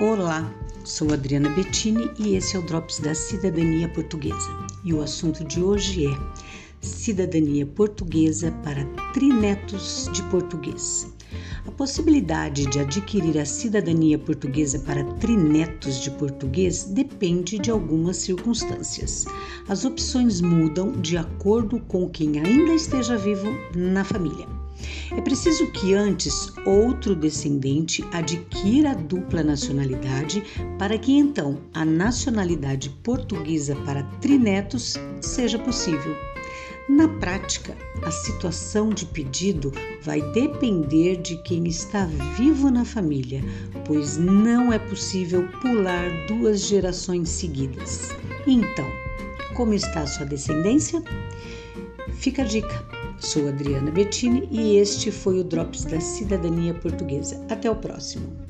Olá, sou Adriana Bettini e esse é o Drops da Cidadania Portuguesa. E o assunto de hoje é Cidadania Portuguesa para trinetos de português. A possibilidade de adquirir a cidadania portuguesa para trinetos de português depende de algumas circunstâncias. As opções mudam de acordo com quem ainda esteja vivo na família. É preciso que antes outro descendente adquira a dupla nacionalidade para que então a nacionalidade portuguesa para trinetos seja possível. Na prática, a situação de pedido vai depender de quem está vivo na família, pois não é possível pular duas gerações seguidas. Então, como está a sua descendência? Fica a dica. Sou Adriana Bettini e este foi o Drops da Cidadania Portuguesa. Até o próximo.